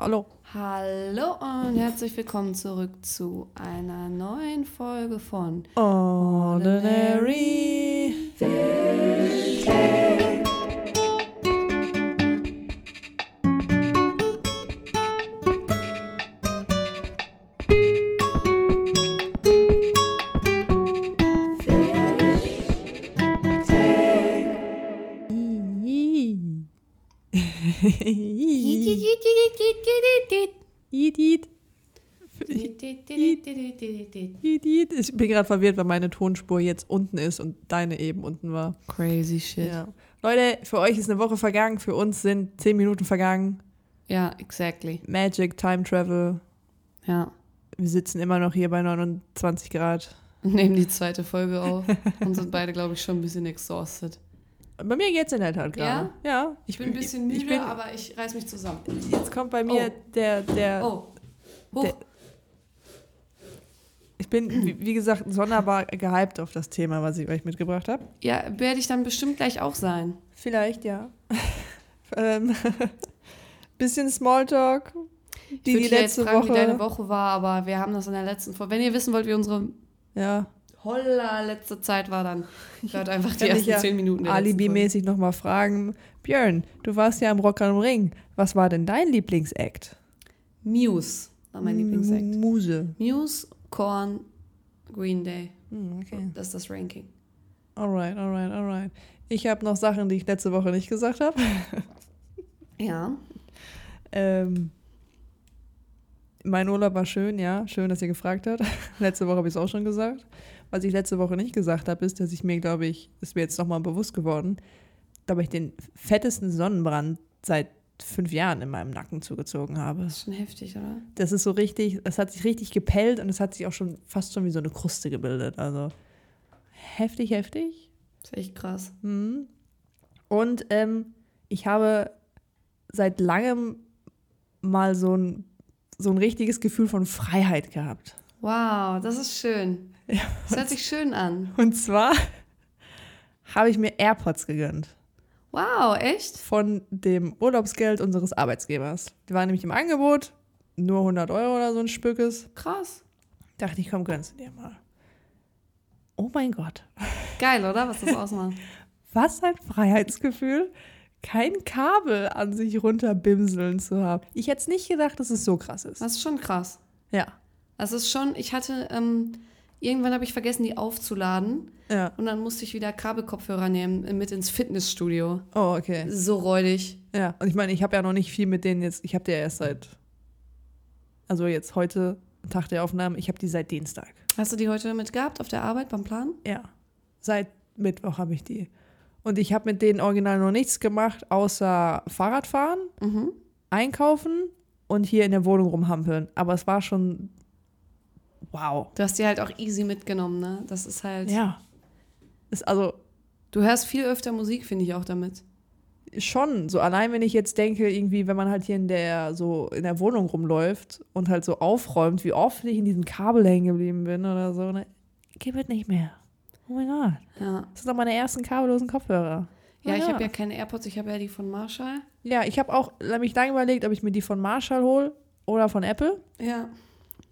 hallo. Hallo und herzlich willkommen zurück zu einer neuen Folge von Ordinary. Idiot. Ich bin gerade verwirrt, weil meine Tonspur jetzt unten ist und deine eben unten war. Crazy shit. Ja. Leute, für euch ist eine Woche vergangen, für uns sind zehn Minuten vergangen. Ja, exactly. Magic, Time Travel. Ja. Wir sitzen immer noch hier bei 29 Grad. Und nehmen die zweite Folge auf und sind beide, glaube ich, schon ein bisschen exhausted. Bei mir geht's in der Tat gerade. Ja? Ich bin ein bisschen müde, ich bin, aber ich reiß mich zusammen. Jetzt kommt bei mir Oh. der, der, Oh. Hoch. Der- ich bin, wie, gesagt, sonderbar gehypt auf das Thema, was ich euch mitgebracht habe. Ja, werde ich dann bestimmt gleich auch sein. Vielleicht, ja. ähm, bisschen Smalltalk. Ich Die, würde die letzte jetzt fragen, Woche. wie deine Woche war, aber wir haben das in der letzten Folge. Wenn ihr wissen wollt, wie unsere Ja, holla letzte Zeit war, dann hört einfach die ich ersten ja zehn Minuten. Alibi-mäßig nochmal fragen. Björn, du warst ja im Rock am Ring. Was war denn dein Lieblingsact? Muse war mein Lieblingsakt. Muse. Muse, Korn, Green Day. Hm, okay. Das ist das Ranking. Alright, alright, alright. Ich habe noch Sachen, die ich letzte Woche nicht gesagt habe. Ja. Ähm, mein Urlaub war schön, ja. Schön, dass ihr gefragt habt. letzte Woche habe ich es auch schon gesagt. Was ich letzte Woche nicht gesagt habe, ist, dass ich mir, glaube ich, ist mir jetzt nochmal bewusst geworden, da ich den fettesten Sonnenbrand seit fünf Jahren in meinem Nacken zugezogen habe. Das ist schon heftig, oder? Das ist so richtig, es hat sich richtig gepellt und es hat sich auch schon fast schon wie so eine Kruste gebildet. Also heftig, heftig. Das ist echt krass. Mhm. Und ähm, ich habe seit langem mal so ein, so ein richtiges Gefühl von Freiheit gehabt. Wow, das ist schön. Ja, Das hört sich schön an. Und zwar habe ich mir AirPods gegönnt Wow, echt? von dem Urlaubsgeld unseres Arbeitsgebers. Die waren nämlich im Angebot, nur 100 Euro oder so ein Stückes. Krass. Dachte ich, komm, gönnst du dir mal. Oh mein Gott, Geil, oder? Was das ausmacht. was ein Freiheitsgefühl, kein Kabel an sich runterbimseln zu haben. Ich hätte es nicht gedacht, dass es so krass ist. Das ist schon krass. Ja, Das ist schon, ich hatte, ähm, irgendwann habe ich vergessen, die aufzuladen. ja. Und dann musste ich wieder Kabelkopfhörer nehmen, äh, mit ins Fitnessstudio. Oh, okay. So räudig. Ja, und ich meine, ich habe ja noch nicht viel mit denen jetzt, ich habe die ja erst seit, also jetzt heute, Tag der Aufnahme, ich habe die seit Dienstag. Hast du die heute mit gehabt auf der Arbeit beim Plan? Ja, seit Mittwoch habe ich die. Und ich habe mit denen original noch nichts gemacht, außer Fahrradfahren, Mhm. einkaufen und hier in der Wohnung rumhampeln. Aber es war schon, wow. Du hast die halt auch easy mitgenommen, ne? Das ist halt. Ja. Ist also Du hörst viel öfter Musik, finde ich auch damit. schon, so allein wenn ich jetzt denke, irgendwie, wenn man halt hier in der, so in der Wohnung rumläuft und halt so aufräumt, wie oft ich in diesem Kabel hängen geblieben bin oder so, ne? Geht halt nicht mehr. Oh mein Gott. Ja. Das sind doch meine ersten kabellosen Kopfhörer. Ja, Ah, ich habe ja keine AirPods, ich habe ja die von Marshall. Ja, ich habe auch mich lange überlegt, ob ich mir die von Marshall hole oder von Apple. Ja.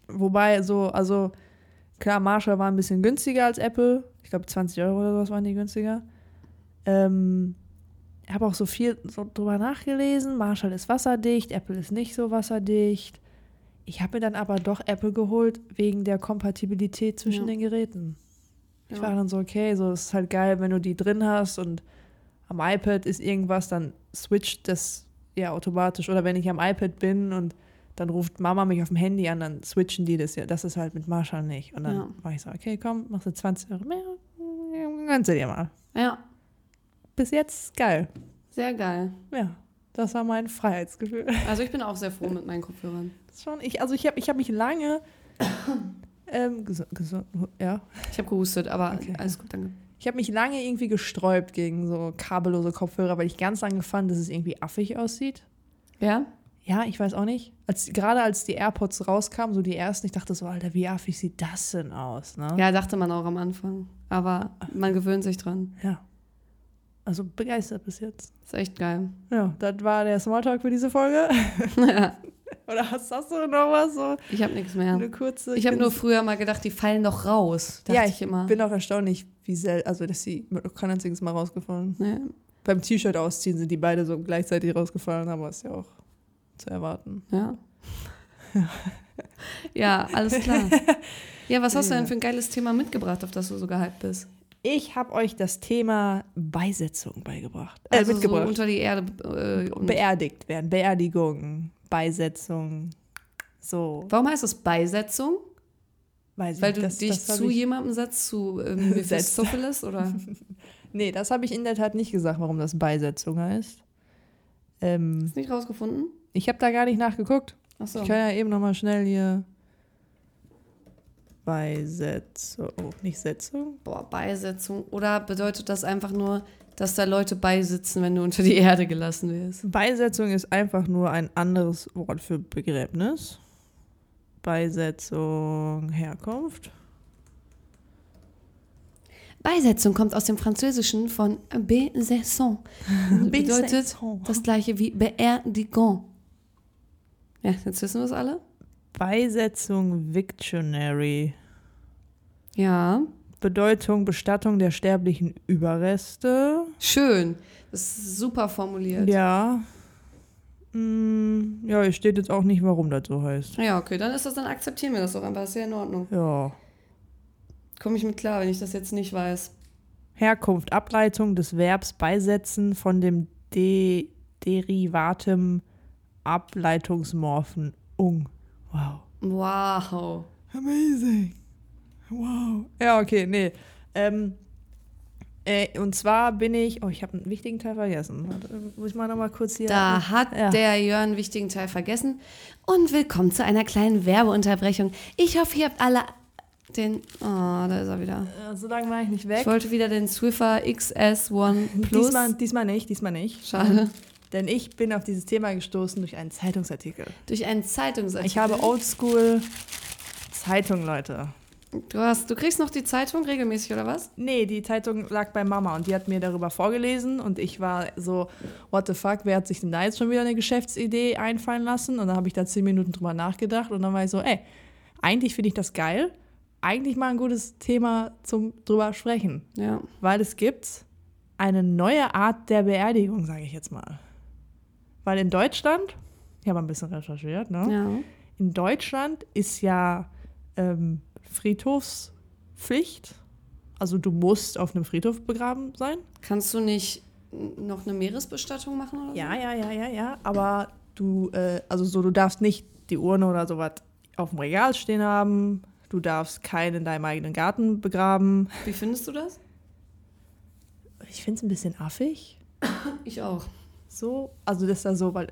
Wobei so, also klar, Marshall war ein bisschen günstiger als Apple. Ich glaube 20 Euro oder sowas waren die günstiger. Ähm, ich habe auch so viel so drüber nachgelesen. Marshall ist wasserdicht, Apple ist nicht so wasserdicht. Ich habe mir dann aber doch Apple geholt wegen der Kompatibilität zwischen Ja. den Geräten. Ich Ja. war dann so, okay, so ist halt geil, wenn du die drin hast und am iPad ist irgendwas, dann switcht das ja automatisch. Oder wenn ich am iPad bin und dann ruft Mama mich auf dem Handy an, dann switchen die das ja. Das ist halt mit Marshall nicht. Und dann Ja. war ich so, okay, komm, machst du 20 Euro mehr, gönnst du dir mal. Ja, Bis jetzt geil. sehr geil. Ja, das war mein Freiheitsgefühl. Also ich bin auch sehr froh mit meinen Kopfhörern. Das schon, ich, also ich habe ich hab mich lange, ähm, gesund, ja, Ich habe gehustet, aber Okay. alles gut, danke. Ich habe mich lange irgendwie gesträubt gegen so kabellose Kopfhörer, weil ich ganz lange fand, dass es irgendwie affig aussieht. Ja? Ja, ich weiß auch nicht. Als, gerade als die AirPods rauskamen, so die ersten, ich dachte so, Alter, wie affig sieht das denn aus? Ne? Ja, dachte man auch am Anfang. Aber man gewöhnt sich dran. ja. Also begeistert bis jetzt. Ist echt geil. Ja, das war der Smalltalk für diese Folge. ja. Oder hast, hast du noch was so? Ich habe nichts mehr. Eine kurze. Ich habe nur früher mal gedacht, die fallen doch raus. Ja, ich immer. bin auch erstaunlich, wie sel also dass sie kein einziges Mal rausgefallen. Ne? Beim T-Shirt ausziehen sind die beide so gleichzeitig rausgefallen, aber ist ja auch zu erwarten. Ja. ja, alles klar. Ja, was hast du denn für ein geiles Thema mitgebracht, auf das du so gehypt bist? Ich habe euch das Thema Beisetzung beigebracht. Äh, Also so mitgebracht. unter die Erde. Äh, Beerdigt werden, Beerdigung, Beisetzung. So. Warum heißt das Beisetzung? Weiß ich Weil du das- dich das zu jemandem setzt, zu ähm. Mephistopheles oder? Nee, das habe ich in der Tat nicht gesagt, warum das Beisetzung heißt. Ähm, Hast du nicht rausgefunden? Ich habe da gar nicht nachgeguckt. Achso. Ich kann ja eben noch mal schnell hier Beisetzung, oh, nicht Setzung. Boah, Beisetzung. Oder bedeutet das einfach nur, dass da Leute beisitzen, wenn du unter die Erde gelassen wirst? Beisetzung ist einfach nur ein anderes Wort für Begräbnis. Beisetzung, Herkunft. Beisetzung kommt aus dem Französischen von Besaison. Bedeutet das gleiche wie Beerdigung. Ja, jetzt wissen wir es alle. Beisetzung Victionary. Ja, Bedeutung Bestattung der sterblichen Überreste. schön. Das ist super formuliert. Ja. Mm, ja, hier steht jetzt auch nicht, warum das so heißt. Ja, okay, dann ist das, dann akzeptieren wir das doch einfach. Ist ja in Ordnung. Ja. Komme ich mit klar, wenn ich das jetzt nicht weiß. Herkunft, Ableitung des Verbs beisetzen von dem De Derivatem Ableitungsmorphen ung. Wow. Wow. Amazing. Wow. Ja, okay, nee. Ähm, äh, und zwar bin ich, oh, ich habe einen wichtigen Teil vergessen. Warte, muss ich mal noch mal kurz hier. Da hat Ja. der Jörn einen wichtigen Teil vergessen. Und willkommen zu einer kleinen Werbeunterbrechung. Ich hoffe, ihr habt alle den. Oh, da ist er wieder. Äh, so lange war ich nicht weg. Ich wollte wieder den Swiffer XS1 Plus. Diesmal, diesmal nicht, diesmal nicht. Schade. Denn ich bin auf dieses Thema gestoßen durch einen Zeitungsartikel. Durch einen Zeitungsartikel. Ich habe Oldschool Zeitung, Leute. Du, hast, du kriegst noch die Zeitung regelmäßig, oder was? Nee, die Zeitung lag bei Mama und die hat mir darüber vorgelesen und ich war so, what the fuck, wer hat sich denn da jetzt schon wieder eine Geschäftsidee einfallen lassen? Und dann habe ich da zehn Minuten drüber nachgedacht und dann war ich so, ey, eigentlich finde ich das geil. Eigentlich mal ein gutes Thema zum drüber sprechen. Ja. Weil es gibt eine neue Art der Beerdigung, sage ich jetzt mal. Weil in Deutschland, ich habe ein bisschen recherchiert, ne? Ja. In Deutschland ist ja ähm, Friedhofspflicht. Also du musst auf einem Friedhof begraben sein. Kannst du nicht noch eine Meeresbestattung machen oder Ja, ja, ja, ja, ja. Aber du, äh, also so, du darfst nicht die Urne oder sowas auf dem Regal stehen haben. Du darfst keinen in deinem eigenen Garten begraben. so? Wie findest du das? Ich finde es ein bisschen affig. Ich auch. So, also das ist da so, weil.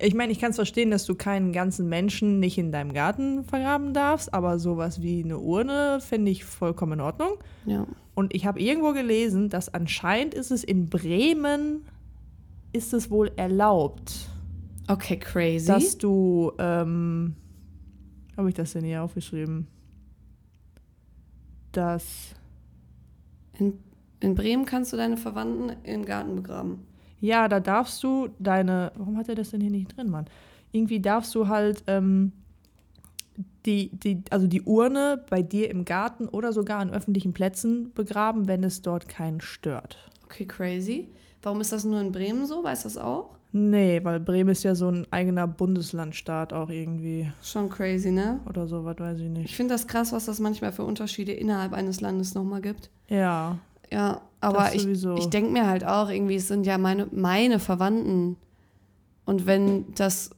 Ich meine, ich kann es verstehen, dass du keinen ganzen Menschen nicht in deinem Garten vergraben darfst, aber sowas wie eine Urne finde ich vollkommen in Ordnung. Ja. Und ich habe irgendwo gelesen, dass anscheinend ist es in Bremen ist es wohl erlaubt, Okay, crazy. dass du, ähm, habe ich das denn hier aufgeschrieben? Dass, in, in Bremen kannst du deine Verwandten im Garten begraben. Ja, da darfst du deine, warum hat er das denn hier nicht drin, Mann? Irgendwie darfst du halt, ähm, die, die, also die Urne bei dir im Garten oder sogar an öffentlichen Plätzen begraben, wenn es dort keinen stört. Okay, crazy. Warum ist das nur in Bremen so? Weißt du das auch? Nee, weil Bremen ist ja so ein eigener Bundeslandstaat auch irgendwie. Schon crazy, ne? Oder so, was weiß ich Ich nicht. finde das krass, was das manchmal für Unterschiede innerhalb eines Landes nochmal gibt. Ja, Ja, aber ich, ich denke mir halt auch, irgendwie, es sind ja meine, meine Verwandten. Und wenn das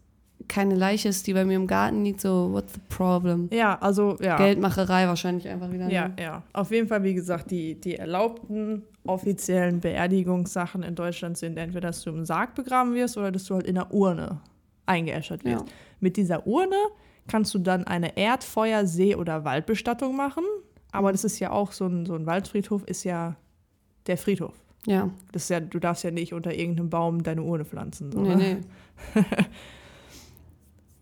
keine Leiche ist, die bei mir im Garten liegt, so, what's the problem? ja, also ja. Geldmacherei wahrscheinlich einfach wieder. ne? Ja, ja. Auf jeden Fall, wie gesagt, die, die erlaubten offiziellen Beerdigungssachen in Deutschland sind entweder, dass du im Sarg begraben wirst oder dass du halt in einer Urne eingeäschert wirst. Ja. Mit dieser Urne kannst du dann eine Erdfeuer-, See- oder Waldbestattung machen. Aber das ist ja auch so ein, so ein Waldfriedhof, ist ja der Friedhof. Ja, Das ist ja, du darfst ja nicht unter irgendeinem Baum deine Urne pflanzen. So, nee, ne? nee.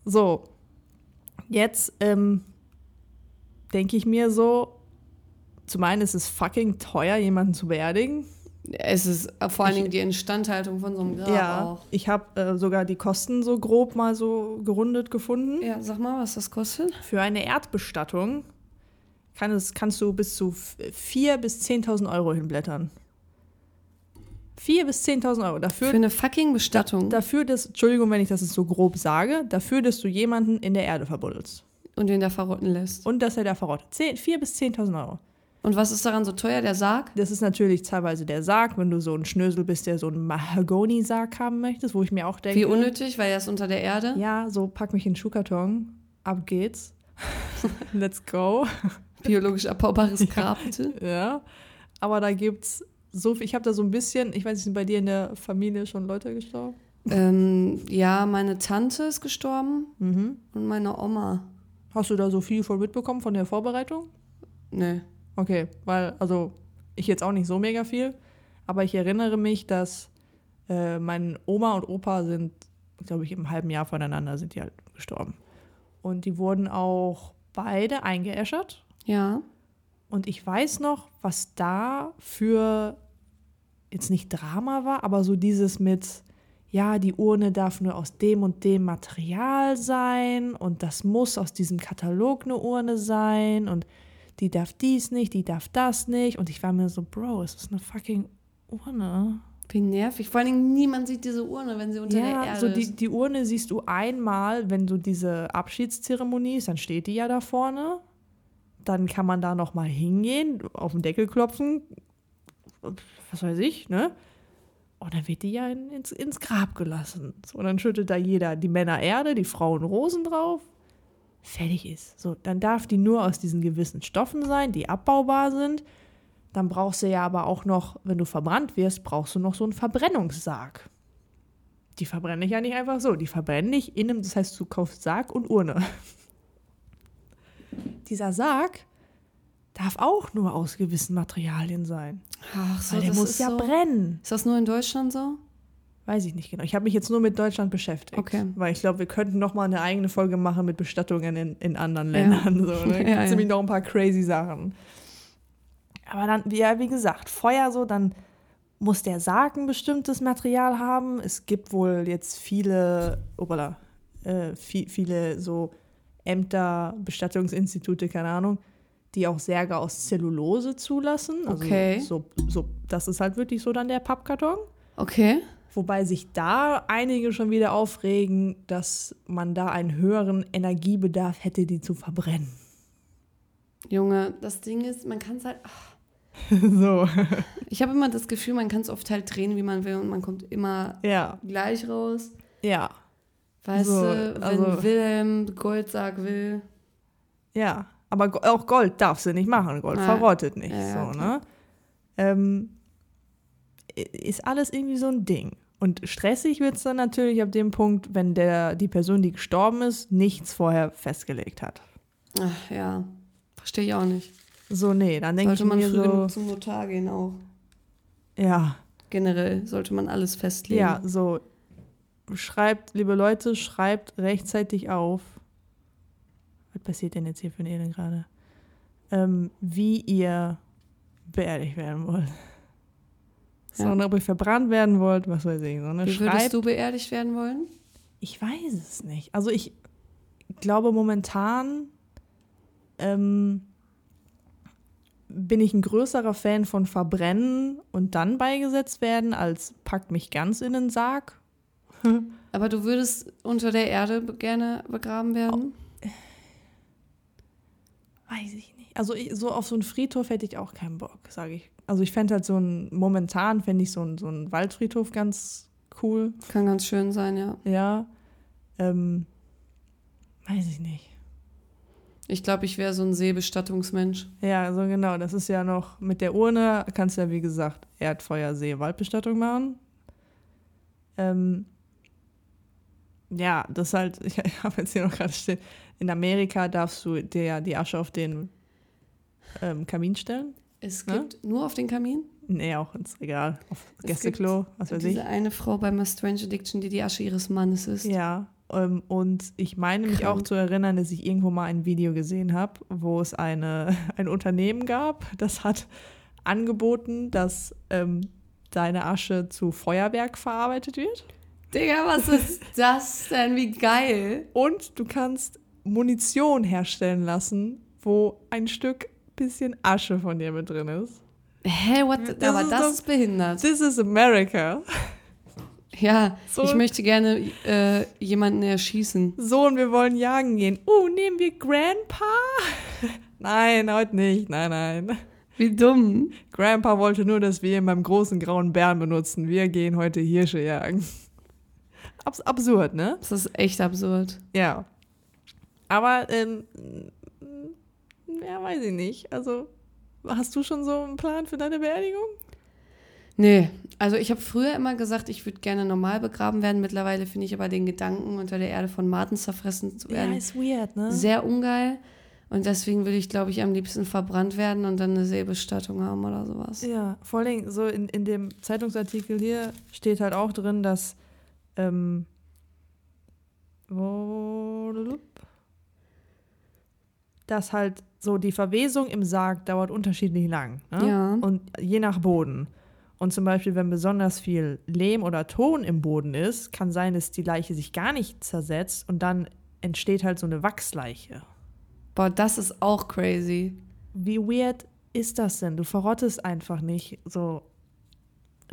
So, jetzt ähm, denke ich mir so, zum einen ist es fucking teuer, jemanden zu beerdigen. Es ist vor allen Dingen die Instandhaltung von so einem Grab ja, auch. ich habe äh, sogar die Kosten so grob mal so gerundet gefunden. Ja, sag mal, was das kostet. Für eine Erdbestattung kann es, kannst du bis zu 4.000 bis 10.000 Euro hinblättern. 4.000 bis 10.000 Euro. Dafür, Für eine fucking Bestattung. dafür, dass, Entschuldigung, wenn ich das jetzt so grob sage, dafür, dass du jemanden in der Erde verbuddelst. und den da verrotten lässt. Und dass er da verrottet. 10 4.000 bis 10.000 Euro. Und was ist daran so teuer? Der Sarg? Das ist natürlich teilweise der Sarg, wenn du so ein Schnösel bist, der so einen Mahagoni-Sarg haben möchtest, wo ich mir auch denke. Wie unnötig, weil er ist unter der Erde. Ja, so pack mich in den Schuhkarton. Ab geht's. Let's go. Biologisch abbaubares Grab, bitte. Ja. Aber da gibt's so viel. Ich habe da so ein bisschen, ich weiß nicht, sind bei dir in der Familie schon Leute gestorben? ähm, ja, meine Tante ist gestorben Mhm. und meine Oma. Hast du da so viel von mitbekommen von der Vorbereitung? Nee. Okay, weil, also ich jetzt auch nicht so mega viel, aber ich erinnere mich, dass äh, mein Oma und Opa sind, glaube ich, im halben Jahr voneinander sind die halt gestorben. Und die wurden auch beide eingeäschert. Ja. Und ich weiß noch, was da für jetzt nicht Drama war, aber so dieses mit, ja, die Urne darf nur aus dem und dem Material sein und das muss aus diesem Katalog eine Urne sein und die darf dies nicht, die darf das nicht. Und ich war mir so, Bro, es ist eine fucking Urne. Wie nervig. Vor allen Dingen, niemand sieht diese Urne, wenn sie unter der Ja, Erde so die, ist. die Urne siehst du einmal, wenn du diese Abschiedszeremonie ist, dann steht die ja da vorne. Dann kann man da noch mal hingehen, auf den Deckel klopfen, was weiß ich, ne? Und dann wird die ja in, ins, ins Grab gelassen. Und dann schüttet da jeder die Männer Erde, die Frauen Rosen drauf. Fertig ist. So, dann darf die nur aus diesen gewissen Stoffen sein, die abbaubar sind. Dann brauchst du ja aber auch noch, wenn du verbrannt wirst, brauchst du noch so einen Verbrennungssarg. Die verbrenne ich ja nicht einfach so. Die verbrenne ich in einem, das heißt, du kaufst Sarg und Urne. Dieser Sarg darf auch nur aus gewissen Materialien sein. Ach so, weil der das muss ist ja so. brennen. Ist das nur in Deutschland so? Weiß ich nicht genau. Ich habe mich jetzt nur mit Deutschland beschäftigt. Okay. Weil ich glaube, wir könnten noch mal eine eigene Folge machen mit Bestattungen in, in anderen Ja. Ländern. So, ne? Ja, ja. nämlich noch ein paar crazy Sachen. Aber dann, ja, wie gesagt, Feuer so, dann muss der Sarg ein bestimmtes Material haben. Es gibt wohl jetzt viele, opala, äh, viel, viele so Ämter, Bestattungsinstitute, keine Ahnung, die auch Särge aus Zellulose zulassen. Also Okay. So, so, das ist halt wirklich so dann der Pappkarton. Okay. Wobei sich da einige schon wieder aufregen, dass man da einen höheren Energiebedarf hätte, die zu verbrennen. Junge, das Ding ist, man kann es halt. ach, so. Ich habe immer das Gefühl, man kann es oft halt drehen, wie man will, und man kommt immer Ja, gleich raus. ja, Weißt So, du, wenn also- Wilhelm Goldsarg will. ja. Aber auch Gold darf sie nicht machen. Gold Ja. verrottet nicht. Ja, so, ne? Ähm, ist alles irgendwie so ein Ding. Und stressig wird es dann natürlich ab dem Punkt, wenn der, die Person, die gestorben ist, nichts vorher festgelegt hat. Ach ja, verstehe ich auch nicht. So, nee, dann denke ich Sollte man mir früh so, genug zum Notar gehen auch. ja, Generell sollte man alles festlegen. Ja, so. Schreibt, liebe Leute, schreibt rechtzeitig auf. Was passiert denn jetzt hier für ein Elend gerade? Ähm, wie ihr beerdigt werden wollt. Ja. und ob ihr verbrannt werden wollt, was weiß ich. So, ne? Wie würdest Schreibt. du beerdigt werden wollen? Ich weiß es nicht. Also ich glaube momentan ähm, bin ich ein größerer Fan von Verbrennen und dann beigesetzt werden, als packt mich ganz in den Sarg. Aber du würdest unter der Erde gerne begraben werden? Weiß ich nicht. Also ich, so auf so einen Friedhof hätte ich auch keinen Bock, sage ich. Also ich fände halt so ein, momentan fände ich so ein, so ein Waldfriedhof ganz cool. Kann ganz schön sein, ja. Ja. Ähm, weiß ich nicht. Ich glaube, ich wäre so ein Seebestattungsmensch. Ja, also genau, das ist ja noch mit der Urne, kannst du ja wie gesagt Erdfeuer, See, Waldbestattung machen. Ähm, ja, das halt, ich habe jetzt hier noch gerade stehen, in Amerika darfst du dir ja die Asche auf den ähm, Kamin stellen. Es Ne? gibt nur auf den Kamin Nee, auch ins Regal, auf Gästeklo, was weiß ich. diese eine Frau bei My Strange Addiction, die die Asche ihres Mannes ist. Ja, ähm, und ich meine mich Krank. auch zu erinnern, dass ich irgendwo mal ein Video gesehen habe, wo es eine, ein Unternehmen gab, das hat angeboten, dass ähm, deine Asche zu Feuerwerk verarbeitet wird. Digga, was ist das denn? Wie geil. Und du kannst Munition herstellen lassen, wo ein Stück bisschen Asche von dir mit drin ist. Hä, what? the- Das aber ist das doch- ist behindert. This is America. Ja, So- ich möchte gerne äh, jemanden erschießen. So, und wir wollen jagen gehen. Oh, nehmen wir Grandpa? nein, heute nicht. Nein, nein. Wie dumm. Grandpa wollte nur, dass wir ihn beim großen grauen Bären benutzen. Wir gehen heute Hirsche jagen. Abs absurd, ne? Das ist echt absurd. Ja. Aber, ähm, ja, weiß ich nicht. Also, hast du schon so einen Plan für deine Beerdigung? Nee, also ich habe früher immer gesagt, ich würde gerne normal begraben werden. Mittlerweile finde ich aber den Gedanken, unter der Erde von Marten zerfressen zu werden, ist weird, ne? sehr ungeil. Und deswegen würde ich, glaube ich, am liebsten verbrannt werden und dann eine Seebestattung haben oder sowas. Ja, vor allen Dingen so in, in dem Zeitungsartikel hier steht halt auch drin, dass ähm, dass halt so die Verwesung im Sarg dauert unterschiedlich lang. Ne? Ja. Und je nach Boden. Und zum Beispiel, wenn besonders viel Lehm oder Ton im Boden ist, kann sein, dass die Leiche sich gar nicht zersetzt und dann entsteht halt so eine Wachsleiche. Boah, das ist auch crazy. Wie weird ist das denn? Du verrottest einfach nicht so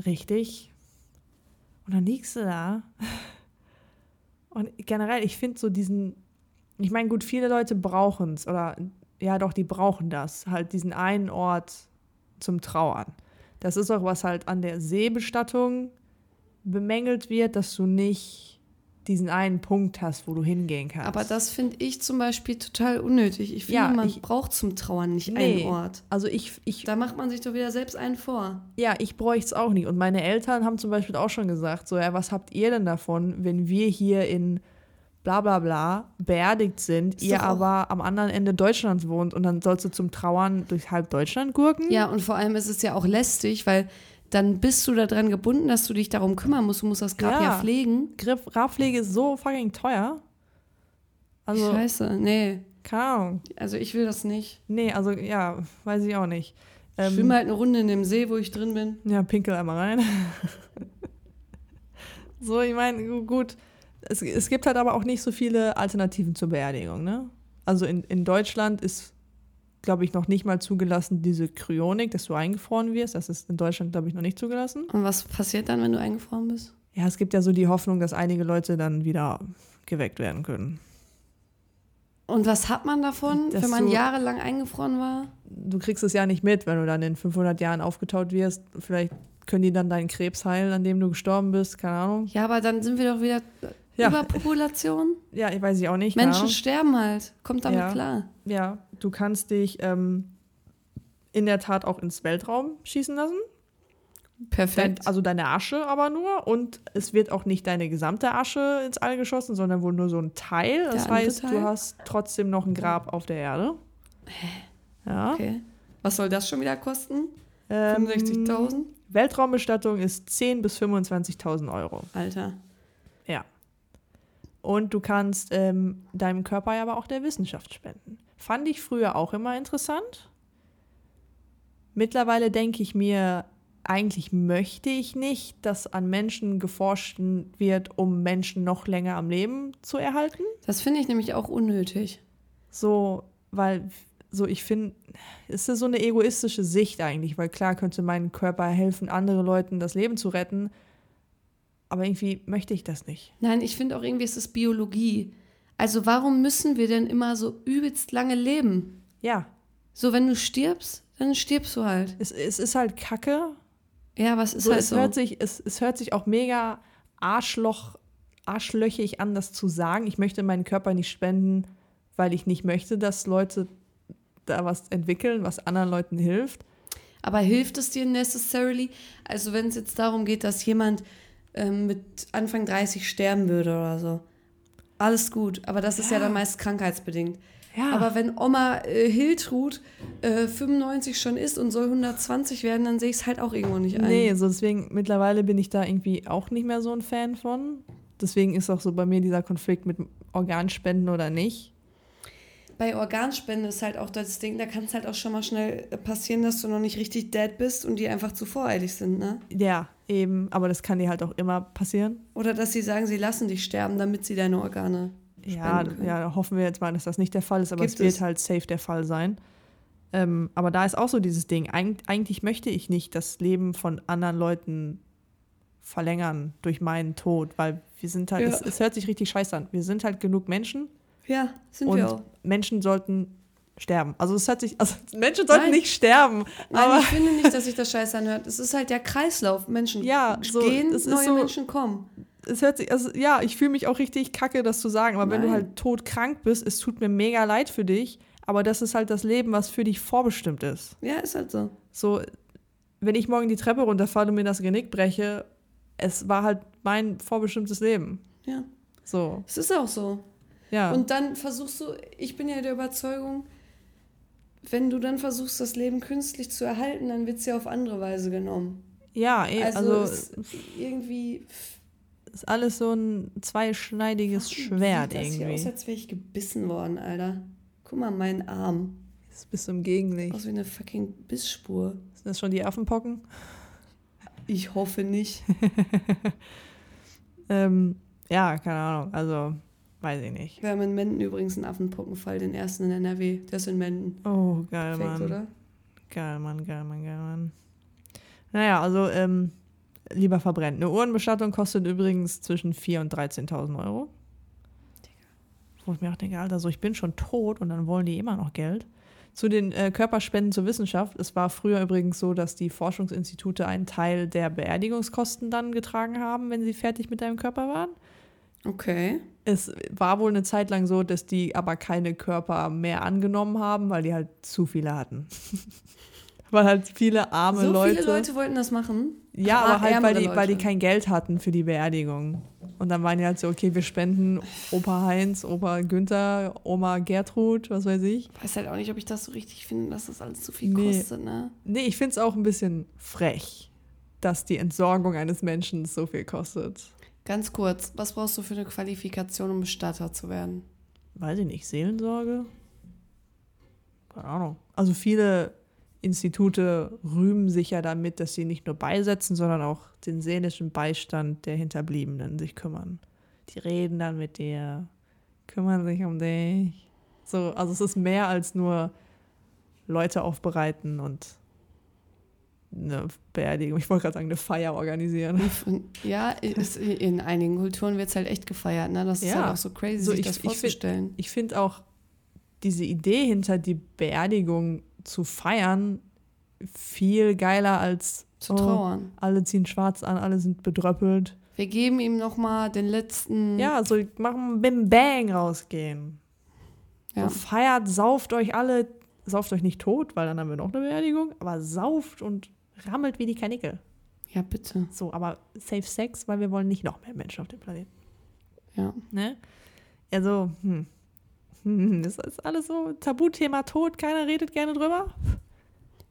richtig. Und dann liegst du da. Und generell, ich finde so diesen, ich meine, gut, viele Leute brauchen es oder ja doch, die brauchen das, halt diesen einen Ort zum Trauern. Das ist auch was halt an der Seebestattung bemängelt wird, dass du nicht diesen einen Punkt hast, wo du hingehen kannst. Aber das finde ich zum Beispiel total unnötig. Ich finde, Ja, man ich- braucht zum Trauern nicht Nee. einen Ort. also ich, ich Da macht man sich doch wieder selbst einen vor. Ja, ich bräuchte es auch nicht. Und meine Eltern haben zum Beispiel auch schon gesagt, so, ja, was habt ihr denn davon, wenn wir hier in bla bla bla beerdigt sind, Ist ihr aber am anderen Ende Deutschlands wohnt und dann sollst du zum Trauern durch halb Deutschland gurken? Ja, und vor allem ist es ja auch lästig, weil dann bist du daran gebunden, dass du dich darum kümmern musst. Du musst das Grab ja, Ja. pflegen. Grabpflege ist so fucking teuer. Also, Scheiße, nee. keine Ahnung. Also ich will das nicht. Nee, also ja, weiß ich auch nicht. Ich Ähm, schwimme halt eine Runde in dem See, wo ich drin bin. Ja, pinkel einmal rein. so, ich meine, gut, es, es gibt halt aber auch nicht so viele Alternativen zur Beerdigung, ne? Also in, in Deutschland ist, glaube ich, noch nicht mal zugelassen diese Kryonik, dass du eingefroren wirst. Das ist in Deutschland, glaube ich, noch nicht zugelassen. Und was passiert dann, wenn du eingefroren bist? Ja, es gibt ja so die Hoffnung, dass einige Leute dann wieder geweckt werden können. Und was hat man davon, Dass wenn man du- jahrelang eingefroren war? Du kriegst es ja nicht mit, wenn du dann in 500 Jahren aufgetaut wirst. Vielleicht können die dann deinen Krebs heilen, an dem du gestorben bist, keine Ahnung. Ja, aber dann sind wir doch wieder Ja. Überpopulation. Ja, ich weiß ich auch nicht. Menschen Ahnung. sterben halt. Kommt damit Ja. klar. Ja, du kannst dich ähm, in der Tat auch ins Weltraum schießen lassen. Dein, Perfekt. also deine Asche aber nur. Und es wird auch nicht deine gesamte Asche ins All geschossen, sondern wohl nur so ein Teil. Das andere heißt, Teil? du hast trotzdem noch ein Grab auf der Erde. Ja. okay. Was soll das schon wieder kosten? Ähm, 65.000? Weltraumbestattung ist 10.000 bis 25.000 Euro. Alter. Und du kannst ähm, deinem Körper ja aber auch der Wissenschaft spenden. Fand ich früher auch immer interessant. Mittlerweile denke ich mir, eigentlich möchte ich nicht, dass an Menschen geforscht wird, um Menschen noch länger am Leben zu erhalten. Das finde ich nämlich auch unnötig. So, weil, so ich finde, es ist so eine egoistische Sicht eigentlich, weil klar könnte mein Körper helfen, andere Leuten das Leben zu retten. Aber irgendwie möchte ich das nicht. Nein, ich finde auch irgendwie, es ist Biologie. Also warum müssen wir denn immer so übelst lange leben? Ja, So, wenn du stirbst, dann stirbst du halt. es, es ist halt Kacke. Ja, was ist So, halt es, so. hört sich, es, es hört sich auch mega Arschloch, arschlöchig an, das zu sagen. Ich möchte meinen Körper nicht spenden, weil ich nicht möchte, dass Leute da was entwickeln, was anderen Leuten hilft. Aber hilft es dir necessarily? Also wenn es jetzt darum geht, dass jemand ähm, mit Anfang 30 sterben würde oder so. Alles gut, aber das ist ja, Ja. dann meist krankheitsbedingt. Ja, Aber wenn Oma äh, Hiltrud äh, 95 schon ist und soll 120 werden, dann sehe ich es halt auch irgendwo nicht ein. nee, so deswegen mittlerweile bin ich da irgendwie auch nicht mehr so ein Fan von. Deswegen ist auch so bei mir dieser Konflikt mit Organspenden oder nicht. Bei Organspende ist halt auch das Ding, da kann es halt auch schon mal schnell passieren, dass du noch nicht richtig dead bist und die einfach zu voreilig sind, ne? Ja, eben, aber das kann dir halt auch immer passieren. Oder dass sie sagen, sie lassen dich sterben, damit sie deine Organe ja, können. ja, hoffen wir jetzt mal, dass das nicht der Fall ist, aber Gibt es wird es. halt safe der Fall sein. Ähm, aber da ist auch so dieses Ding. Eig eigentlich möchte ich nicht das Leben von anderen Leuten verlängern durch meinen Tod, weil wir sind halt, Ja. es, es hört sich richtig scheiße an. Wir sind halt genug Menschen Ja, sind und wir auch. Menschen sollten sterben. Also es hört sich, also Menschen sollten Nein. nicht sterben, Nein, aber ich finde nicht, dass sich das scheiße anhört. Es ist halt der Kreislauf. Menschen Ja, so, gehen, es ist neue so- Menschen kommen. es hört sich, also ja, ich fühle mich auch richtig kacke, das zu sagen, aber wenn du Nein. halt todkrank bist, es tut mir mega leid für dich, aber das ist halt das Leben, was für dich vorbestimmt ist. Ja, ist halt so. So, wenn ich morgen die Treppe runterfalle und mir das Genick breche, es war halt mein vorbestimmtes Leben. Ja, So, es ist auch so. Ja. Und dann versuchst du, ich bin ja der Überzeugung, wenn du dann versuchst, das Leben künstlich zu erhalten, dann wird es ja auf andere Weise genommen. ja, eh, Also, also, es irgendwie ist alles so ein zweischneidiges Schwert sieht das hier aus, irgendwie. als wäre ich gebissen worden, Alter. Guck mal, mein Arm. Das ist bis zum Gegenlicht. Aus wie eine fucking Bissspur. Sind das schon die Affenpocken? Ich hoffe nicht. Ähm, ja, keine Ahnung, also, weiß ich nicht. Wir haben in Menden übrigens einen Affenpockenfall, den ersten in NRW. Der ist in Menden. Oh, geil, Fake, Mann. oder? Geil, Mann, geil, Mann, geil, Mann. Naja, also ähm, lieber verbrennt. Eine Uhrenbestattung kostet übrigens zwischen 4.000 und 13.000 Euro. Wo ich mir auch denke, Alter, so ich bin schon tot und dann wollen die immer noch Geld. Zu den äh, Körperspenden zur Wissenschaft. Es war früher übrigens so, dass die Forschungsinstitute einen Teil der Beerdigungskosten dann getragen haben, wenn sie fertig mit deinem Körper waren. Okay. Es war wohl eine Zeit lang so, dass die aber keine Körper mehr angenommen haben, weil die halt zu viele hatten. weil halt viele arme so Leute. viele Leute wollten das machen. Ja, aber halt, weil die, weil die kein Geld hatten für die Beerdigung. Und dann waren die halt so, okay, wir spenden Opa Heinz, Opa Günther, Oma Gertrud, was weiß ich. weiß halt auch nicht, ob ich das so richtig finde, dass das alles zu viel Nee. kostet, ne? Nee, ich finde es auch ein bisschen frech, dass die Entsorgung eines Menschen so viel kostet. Ganz kurz, was brauchst du für eine Qualifikation, um Bestatter zu werden? weiß ich nicht, Seelensorge? Keine Ahnung. Also viele Institute rühmen sich ja damit, dass sie nicht nur beisetzen, sondern auch den seelischen Beistand der Hinterbliebenen sich kümmern. Die reden dann mit dir, kümmern sich um dich. So, also es ist mehr als nur Leute aufbereiten und eine Beerdigung, ich wollte gerade sagen, eine Feier organisieren. Ja, ist, in einigen Kulturen wird es halt echt gefeiert, ne? Das ist Ja. halt auch so crazy, So, sich ich- das find- vorzustellen. ich finde auch diese Idee hinter die Beerdigung zu feiern viel geiler als zu oh, trauern. alle ziehen schwarz an, alle sind bedröppelt. Wir geben ihm nochmal den letzten. Ja, so machen Bim Bang rausgehen. Ja. So feiert, sauft euch alle, sauft euch nicht tot, weil dann haben wir noch eine Beerdigung, aber sauft und rammelt wie die Kanickel. ja, bitte. So, aber safe Sex, weil wir wollen nicht noch mehr Menschen auf dem Planeten. Ja. Ne? Also, hm. Hm, Das ist alles so Tabuthema Tod, keiner redet gerne drüber.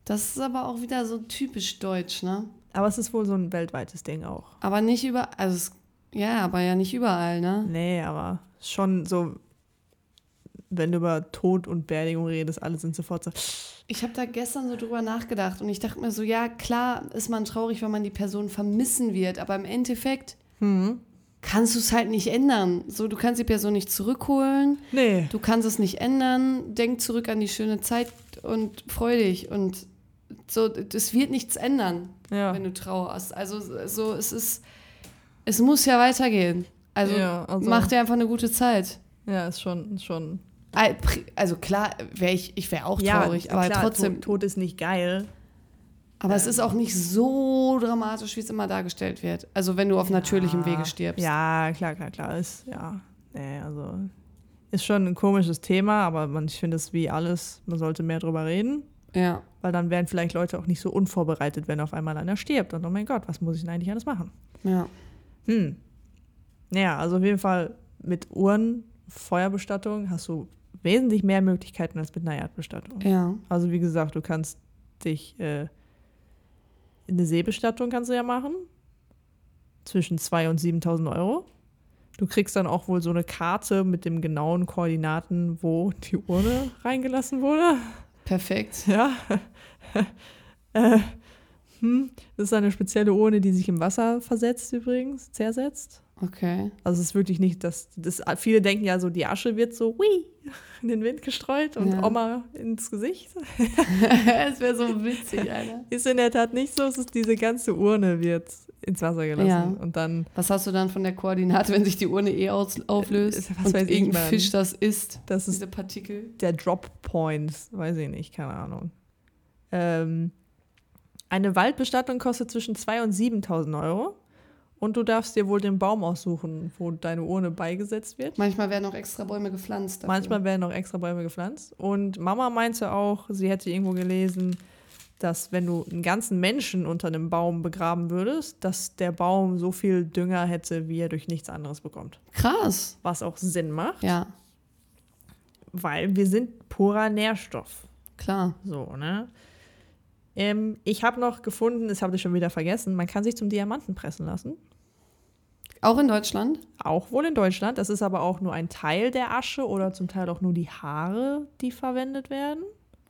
Das ist aber auch wieder so typisch deutsch, ne? Aber es ist wohl so ein weltweites Ding auch. Aber nicht über. Also, es, ja, aber ja nicht überall, ne? Nee, aber schon so, wenn du über Tod und Beerdigung redest, alle sind sofort so. Ich habe da gestern so drüber nachgedacht und ich dachte mir so, ja, klar ist man traurig, wenn man die Person vermissen wird, aber im Endeffekt Hm. kannst du es halt nicht ändern. So, du kannst die Person nicht zurückholen, Nee. du kannst es nicht ändern. Denk zurück an die schöne Zeit und freu dich und so, es wird nichts ändern, Ja. wenn du trauerst. Also so, es ist, es muss ja weitergehen. Also, ja, also, mach dir einfach eine gute Zeit. Ja, ist schon, ist schon. Also klar, wäre ich, ich wäre auch traurig, aber klar, trotzdem. Tod, Tod ist nicht geil. Aber es ist auch nicht so dramatisch, wie es immer dargestellt wird. Also wenn du auf natürlichem Ja. Wege stirbst. Ja, klar, klar, klar. Ist, ja. Nee, also. Ist schon ein komisches Thema, aber man, ich finde es wie alles, man sollte mehr drüber reden. Ja. Weil dann wären vielleicht Leute auch nicht so unvorbereitet, wenn auf einmal einer stirbt. Und oh mein Gott, was muss ich denn eigentlich alles machen? ja. Hm. Naja, also auf jeden Fall mit Uhren, Feuerbestattung hast du wesentlich mehr Möglichkeiten als mit einer Erdbestattung. Ja. Also wie gesagt, du kannst dich äh, eine Seebestattung kannst du ja machen. Zwischen 2.000 und 7.000 Euro. Du kriegst dann auch wohl so eine Karte mit den genauen Koordinaten, wo die Urne reingelassen wurde. Perfekt. Ja. äh, hm. Das ist eine spezielle Urne, die sich im Wasser versetzt übrigens, zersetzt. Okay. Also es ist wirklich nicht, dass das, viele denken ja so, die Asche wird so hui, in den Wind gestreut und Ja. Oma ins Gesicht. Es wäre so witzig, Alter. Ist in der Tat nicht so, es ist diese ganze Urne wird ins Wasser gelassen Ja. und dann Was hast du dann von der Koordinate, wenn sich die Urne eh auflöst? Äh, was und weiß ich, irgendein Mann. Fisch das isst, das ist diese Partikel. der Drop Point, weiß ich nicht, keine Ahnung. Ähm, eine Waldbestattung kostet zwischen 2.000 und 7.000 Euro. Und du darfst dir wohl den Baum aussuchen, wo deine Urne beigesetzt wird. Manchmal werden auch extra Bäume gepflanzt. Dafür. Manchmal werden noch extra Bäume gepflanzt. Und Mama meinte auch, sie hätte irgendwo gelesen, dass wenn du einen ganzen Menschen unter einem Baum begraben würdest, dass der Baum so viel Dünger hätte, wie er durch nichts anderes bekommt. Krass. Was auch Sinn macht, Ja, weil wir sind purer Nährstoff. klar. So, ne? Ähm, ich habe noch gefunden, das habe ich schon wieder vergessen, man kann sich zum Diamanten pressen lassen. Auch in Deutschland? Auch wohl in Deutschland. Das ist aber auch nur ein Teil der Asche oder zum Teil auch nur die Haare, die verwendet werden.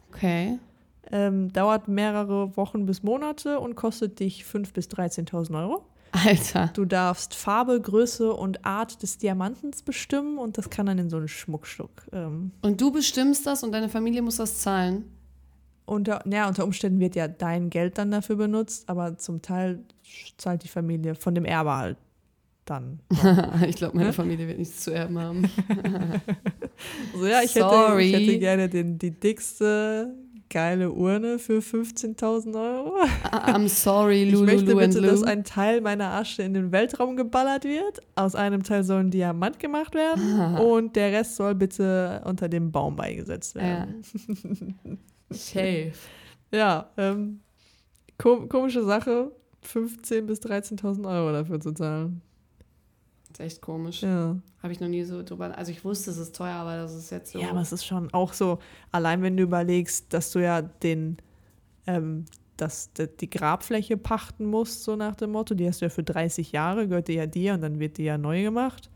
Okay. Ähm, dauert mehrere Wochen bis Monate und kostet dich 5.000 bis 13.000 Euro. Alter. Du darfst Farbe, Größe und Art des Diamantens bestimmen und das kann dann in so ein Schmuckstück. Ähm, Und du bestimmst das und deine Familie muss das zahlen? Unter, ja, unter Umständen wird ja dein Geld dann dafür benutzt, aber zum Teil zahlt die Familie von dem Erbe halt dann. ich glaube, meine Familie wird nichts zu erben haben. Also ja, ich hätte, Sorry. ich hätte gerne den, die dickste geile Urne für 15.000 Euro. I'm sorry, Ich Lulu möchte and bitte, dass ein Teil meiner Asche in den Weltraum geballert wird. Aus einem Teil soll ein Diamant gemacht werden und der Rest soll bitte unter dem Baum beigesetzt Ja. Safe. Ja, ähm, kom komische Sache, 15.000 bis 13.000 Euro dafür zu zahlen. ist echt komisch. Ja. Habe ich noch nie so drüber. Also ich wusste, es ist teuer, aber das ist jetzt so. ja, aber es ist schon auch so, allein wenn du überlegst, dass du ja den, ähm, dass die Grabfläche pachten musst, so nach dem Motto, die hast du ja für 30 Jahre, gehört die ja dir und dann wird die ja neu gemacht.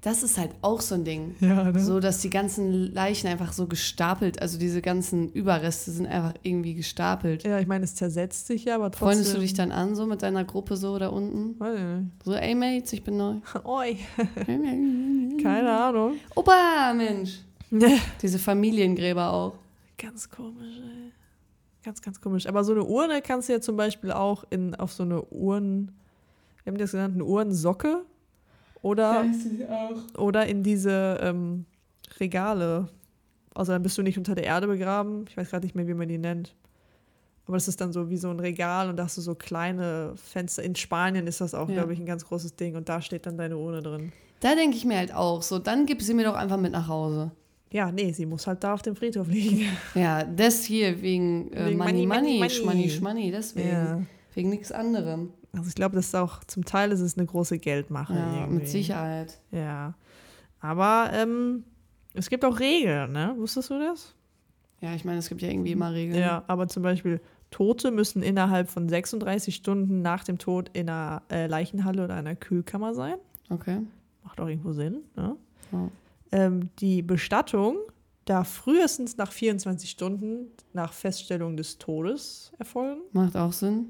Das ist halt auch so ein Ding. Ja, ne? So, dass die ganzen Leichen einfach so gestapelt, also diese ganzen Überreste sind einfach irgendwie gestapelt. Ja, ich meine, es zersetzt sich ja, aber trotzdem. Freundest du dich dann an, so mit deiner Gruppe so da unten? Weiß ich nicht. So, ey Mates, ich bin neu. Oi, keine Ahnung. Opa, Mensch. Diese Familiengräber auch. Ganz komisch, ey. Ganz, ganz komisch. Aber so eine Urne kannst du ja zum Beispiel auch in, auf so eine Uhren, wir haben das genannt, eine Uhrensocke oder, oder in diese ähm, Regale. Also dann bist du nicht unter der Erde begraben. Ich weiß gerade nicht mehr, wie man die nennt. Aber das ist dann so wie so ein Regal und da hast du so kleine Fenster. In Spanien ist das auch, Ja. glaube ich, ein ganz großes Ding und da steht dann deine Urne drin. Da denke ich mir halt auch so, dann gib sie mir doch einfach mit nach Hause. Ja, nee, sie muss halt da auf dem Friedhof liegen. Ja, das hier wegen, äh, Wegen Money, Money, Money, Money. Schmoney, deswegen. Ja. Wegen nichts anderem. Also ich glaube, das ist auch, zum Teil ist es eine große Geldmache. Ja, irgendwie. mit Sicherheit. Ja. Aber ähm, es gibt auch Regeln, ne? Wusstest du das? Ja, ich meine, es gibt ja irgendwie immer Regeln. Ja, aber zum Beispiel Tote müssen innerhalb von 36 Stunden nach dem Tod in einer äh, Leichenhalle oder einer Kühlkammer sein. Okay. Macht auch irgendwo Sinn. Ne? Ja. Ähm, die Bestattung darf frühestens nach 24 Stunden nach Feststellung des Todes erfolgen. Macht auch Sinn.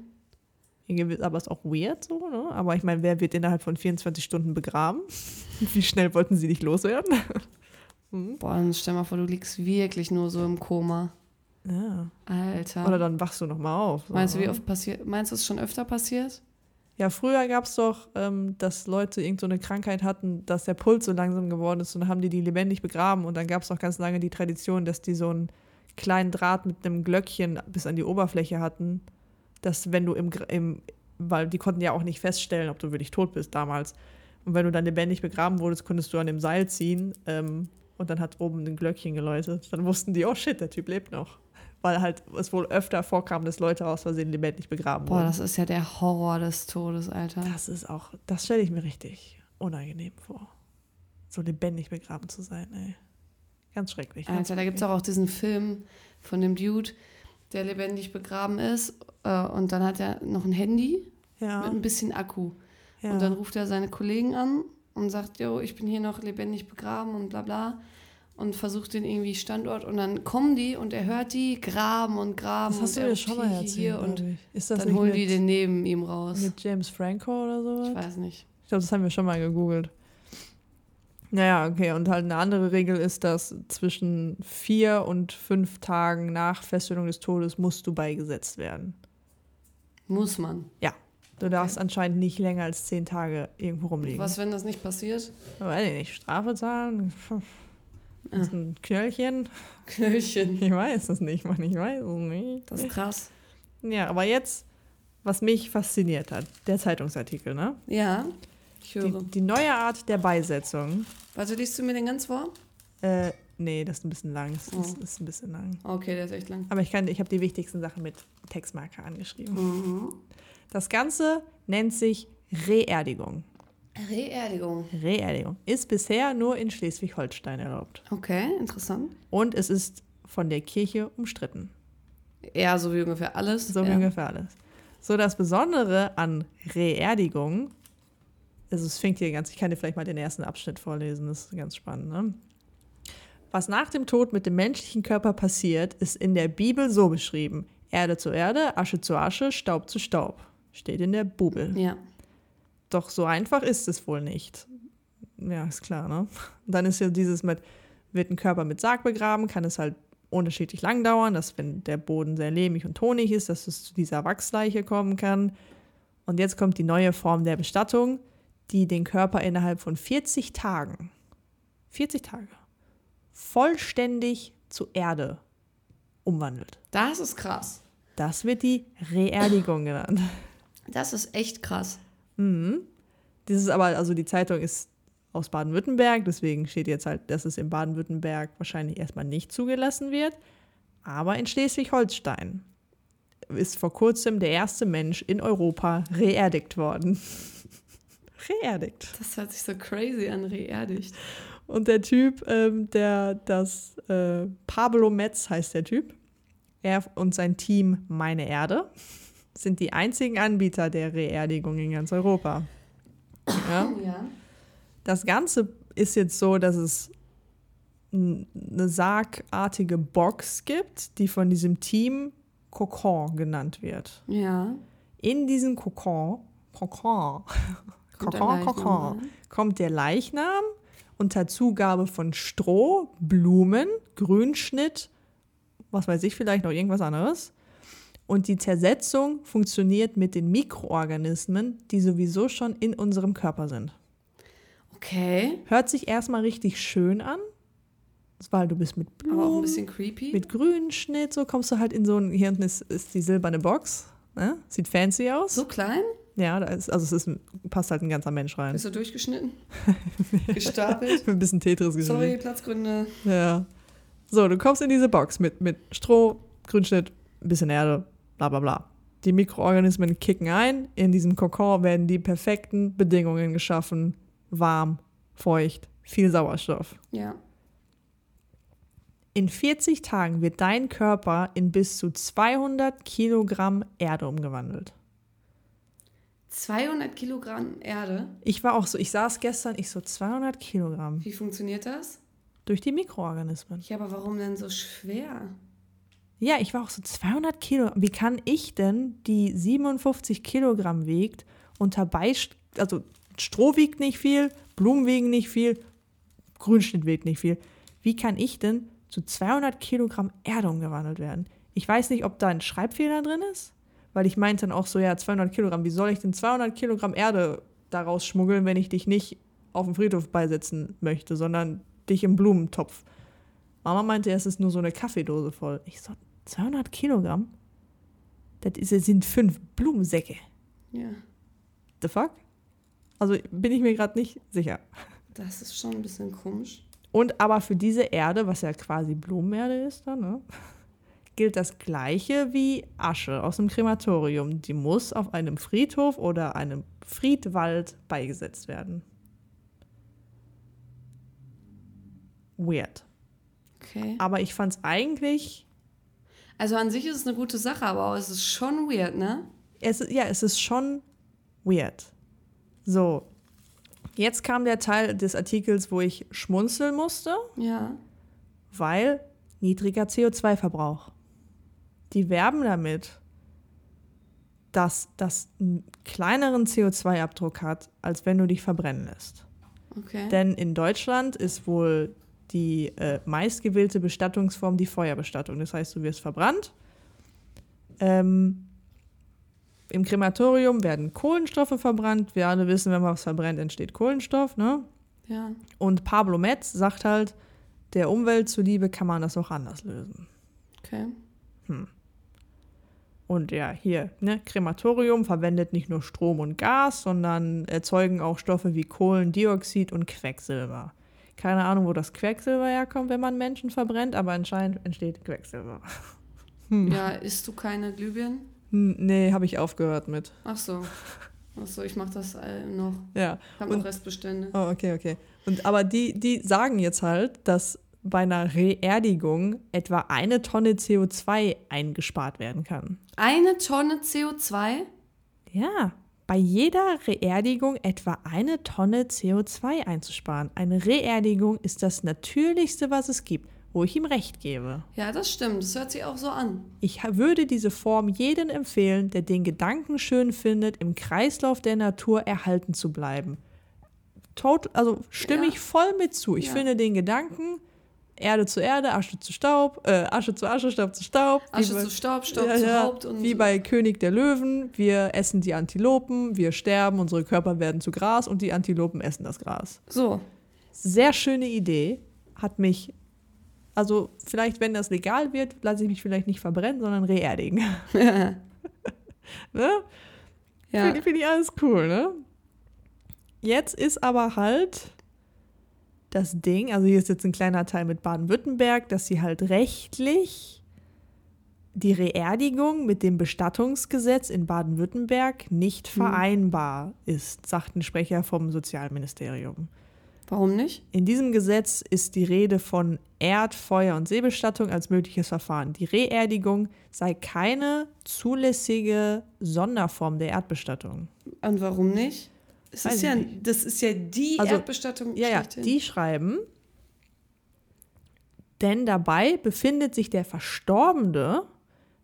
Aber ist auch weird so, ne? Aber ich meine, wer wird innerhalb von 24 Stunden begraben? Wie schnell wollten sie dich loswerden? Hm? Boah, dann stell mal vor, du liegst wirklich nur so im Koma. Ja. Alter. Oder dann wachst du nochmal auf. So, meinst du, wie ne? oft passiert? Meinst du, es ist schon öfter passiert? Ja, früher gab es doch, ähm, dass Leute irgendeine so Krankheit hatten, dass der Puls so langsam geworden ist und dann haben die die lebendig begraben und dann gab es auch ganz lange die Tradition, dass die so einen kleinen Draht mit einem Glöckchen bis an die Oberfläche hatten, dass wenn du im, im weil die konnten ja auch nicht feststellen, ob du wirklich tot bist damals. Und wenn du dann lebendig begraben wurdest, konntest du an dem Seil ziehen ähm, und dann hat oben ein Glöckchen geläutet. Dann wussten die, oh shit, der Typ lebt noch. Weil halt es wohl öfter vorkam, dass Leute aus Versehen lebendig begraben Boah, wurden. das ist ja der Horror des Todes, Alter. Das ist auch, das stelle ich mir richtig unangenehm vor. So lebendig begraben zu sein, ey. Ganz schrecklich. ganz Alter, da gibt es auch, auch diesen Film von dem Dude, der lebendig begraben ist. Äh, und dann hat er noch ein Handy Ja, mit ein bisschen Akku. ja. Und dann ruft er seine Kollegen an und sagt, jo, ich bin hier noch lebendig begraben und bla bla und versucht den irgendwie Standort und dann kommen die und er hört die graben und graben Das hast und du mir schon mal erzählt. hier und ist das dann holen die den neben ihm raus. mit James Franco oder sowas? Ich weiß nicht. Ich glaube, das haben wir schon mal gegoogelt. Naja, okay. Und halt eine andere Regel ist, dass zwischen vier und fünf Tagen nach Feststellung des Todes musst du beigesetzt werden. Muss man. Du darfst anscheinend nicht länger als zehn Tage irgendwo rumliegen. Was, wenn das nicht passiert? Weiß ich nicht. Strafe zahlen? Das ist ein Knöllchen? Knöllchen. Ich weiß es nicht, Mann. Ich weiß es nicht. Das ist krass. Ja, aber jetzt, was mich fasziniert hat, der Zeitungsartikel, ne? Ja, ich Die, höre. die neue Art der Beisetzung. Warte, liest du mir den ganz vor? Äh, nee, das ist ein bisschen lang. Das Oh. ist, ist ein bisschen lang. Okay, der ist echt lang. Aber ich kann, ich habe die wichtigsten Sachen mit Textmarker angeschrieben. Mhm. Das Ganze nennt sich Reerdigung. Reerdigung. Reerdigung ist bisher nur in Schleswig-Holstein erlaubt. Okay, interessant. Und es ist von der Kirche umstritten. Ja, so wie ungefähr alles. So wie ja. ungefähr alles. So, das Besondere an Reerdigung, also es fängt hier ganz, ich kann dir vielleicht mal den ersten Abschnitt vorlesen, das ist ganz spannend. Ne? Was nach dem Tod mit dem menschlichen Körper passiert, ist in der Bibel so beschrieben. Erde zu Erde, Asche zu Asche, Staub zu Staub. Steht in der Bibel. Ja. Doch so einfach ist es wohl nicht. Ja, ist klar, ne? Und dann ist ja dieses mit, wird ein Körper mit Sarg begraben, kann es halt unterschiedlich lang dauern, dass wenn der Boden sehr lehmig und tonig ist, dass es zu dieser Wachsleiche kommen kann. Und jetzt kommt die neue Form der Bestattung, die den Körper innerhalb von 40 Tagen, 40 Tage, vollständig zu Erde umwandelt. Das ist krass. Das wird die Reerdigung genannt. Das ist echt krass. Mhm. Dieses aber, also die Zeitung ist aus Baden-Württemberg, deswegen steht jetzt halt, dass es in Baden-Württemberg wahrscheinlich erstmal nicht zugelassen wird. Aber in Schleswig-Holstein ist vor kurzem der erste Mensch in Europa reerdigt worden. Reerdigt. Das hört sich so crazy an, reerdigt. Und der Typ, ähm, der das äh, Pablo Metz heißt der Typ, er und sein Team Meine Erde sind die einzigen Anbieter der Reerdigung in ganz Europa. Ja? Ja. Das Ganze ist jetzt so, dass es eine sargartige Box gibt, die von diesem Team Kokon genannt wird. Ja. In diesen Kokon, Kokon, Kokon, Kokon, rein? kommt der Leichnam unter Zugabe von Stroh, Blumen, Grünschnitt, was weiß ich, vielleicht noch irgendwas anderes. Und die Zersetzung funktioniert mit den Mikroorganismen, die sowieso schon in unserem Körper sind. Okay. Hört sich erstmal richtig schön an, weil du bist mit Aber auch ein Blumen, bisschen creepy. mit Grünschnitt, so kommst du halt in so ein, hier unten ist, ist die silberne Box, ne? sieht fancy aus. so klein? Ja, ist, also es ist, passt halt ein ganzer Mensch rein. Bist du durchgeschnitten? Gestapelt? Ein bisschen Tetris geschrieben. Sorry, Platzgründe. Ja. So, du kommst in diese Box mit, mit Stroh, Grünschnitt, ein bisschen Erde, bla bla bla. Die Mikroorganismen kicken ein. In diesem Kokon werden die perfekten Bedingungen geschaffen. Warm, feucht, viel Sauerstoff. Ja. In 40 Tagen wird dein Körper in bis zu 200 Kilogramm Erde umgewandelt. 200 Kilogramm Erde. Ich war auch so, ich saß gestern, ich so 200 Kilogramm Wie funktioniert das? durch die Mikroorganismen. Ja, aber warum denn so schwer? Ja, ich war auch so 200 Kilo. Wie kann ich denn, die 57 Kilogramm wiegt, unter Beist also Stroh wiegt nicht viel, Blumen wiegen nicht viel, Grünschnitt wiegt nicht viel. Wie kann ich denn zu 200 Kilogramm Erde umgewandelt werden? Ich weiß nicht, ob da ein Schreibfehler drin ist, weil ich meinte dann auch so, ja, 200 Kilogramm, wie soll ich denn 200 Kilogramm Erde daraus schmuggeln, wenn ich dich nicht auf dem Friedhof beisetzen möchte, sondern dich im Blumentopf. Mama meinte, es ist nur so eine Kaffeedose voll. Ich so, 200 Kilogramm? Das ist, das sind fünf Blumensäcke. Ja, The fuck? Also bin ich mir gerade nicht sicher. das ist schon ein bisschen komisch. Und aber für diese Erde, was ja quasi Blumenerde ist, dann, ne, gilt das Gleiche wie Asche aus dem Krematorium. Die muss auf einem Friedhof oder einem Friedwald beigesetzt werden. Weird. Okay. Aber ich fand es eigentlich Also an sich ist es eine gute Sache, aber es ist schon weird, ne? es, ja, es ist schon weird. So, Jetzt kam der Teil des Artikels, wo ich schmunzeln musste, Ja. weil niedriger CO2-Verbrauch. Die werben damit, dass das einen kleineren CO2-Abdruck hat, als wenn du dich verbrennen lässt. Okay. Denn in Deutschland ist wohl die äh, meistgewählte Bestattungsform die Feuerbestattung. Das heißt, du wirst verbrannt. Ähm, Im Krematorium werden Kohlenstoffe verbrannt. Wir alle wissen, wenn man was verbrennt, entsteht Kohlenstoff. Ne? ja. Und Pablo Metz sagt halt, der Umwelt zuliebe kann man das auch anders lösen. Okay. Und ja, hier, ne, Krematorium verwendet nicht nur Strom und Gas, sondern erzeugen auch Stoffe wie Kohlendioxid und Quecksilber. Keine Ahnung, wo das Quecksilber herkommt, wenn man Menschen verbrennt, aber anscheinend entsteht Quecksilber. Ja, isst du keine Glühbirnen? Hm, Nee, habe ich aufgehört mit. Ach so. Ach so, ich mach das äh, noch. Ja. Ich habe noch Restbestände. Oh, okay, okay. Und aber die, die sagen jetzt halt, dass bei einer Reerdigung etwa eine Tonne CO2 eingespart werden kann. Eine Tonne CO2? Ja, bei jeder Reerdigung etwa eine Tonne CO2 einzusparen. Eine Reerdigung ist das Natürlichste, was es gibt, wo ich ihm recht gebe. Ja, das stimmt. Das hört sich auch so an. Ich würde diese Form jedem empfehlen, der den Gedanken schön findet, im Kreislauf der Natur erhalten zu bleiben. Tot, also stimme Ja. ich voll mit zu. Ich Ja. finde den Gedanken, Erde zu Erde, Asche zu Staub, äh, Asche zu Asche, Staub zu Staub. Asche bei- zu Staub, Staub Ja, zu ja, Haupt und Wie bei König der Löwen, wir essen die Antilopen, wir sterben, unsere Körper werden zu Gras und die Antilopen essen das Gras. so. Sehr schöne Idee, hat mich, also vielleicht, wenn das legal wird, lasse ich mich vielleicht nicht verbrennen, sondern reerdigen. ne? Ja. Finde find ich alles cool, ne? Jetzt ist aber halt das Ding, also hier ist jetzt ein kleiner Teil mit Baden-Württemberg, dass sie halt rechtlich die Reerdigung mit dem Bestattungsgesetz in Baden-Württemberg nicht Hm. vereinbar ist, sagt ein Sprecher vom Sozialministerium. Warum nicht? In diesem Gesetz ist die Rede von Erd-, Feuer- und Seebestattung als mögliches Verfahren. Die Reerdigung sei keine zulässige Sonderform der Erdbestattung. Und warum nicht? Weiß ist ja, nicht. das ist ja die Also, Erdbestattung Ja, ja, die schreiben, denn dabei befindet sich der Verstorbene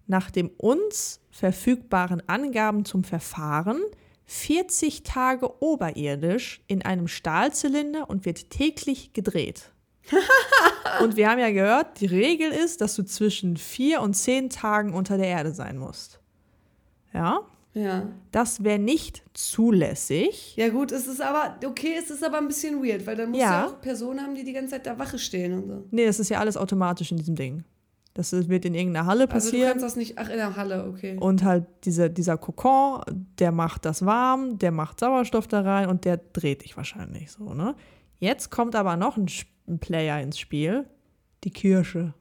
nach dem uns verfügbaren Angaben zum Verfahren 40 Tage oberirdisch in einem Stahlzylinder und wird täglich gedreht. und wir haben ja gehört, die Regel ist, dass du zwischen vier und zehn Tagen unter der Erde sein musst. Ja, Ja. das wäre nicht zulässig. Ja gut, es ist aber, okay, es ist aber ein bisschen weird, weil dann musst Ja. du auch Personen haben, die die ganze Zeit da Wache stehen und so. Nee, das ist ja alles automatisch in diesem Ding. Das wird in irgendeiner Halle Also du passieren. kannst das nicht, ach in der Halle, okay. und halt diese, dieser Kokon, der macht das warm, der macht Sauerstoff da rein und der dreht dich wahrscheinlich so, ne? Jetzt kommt aber noch ein, ein Player ins Spiel, die Kirche.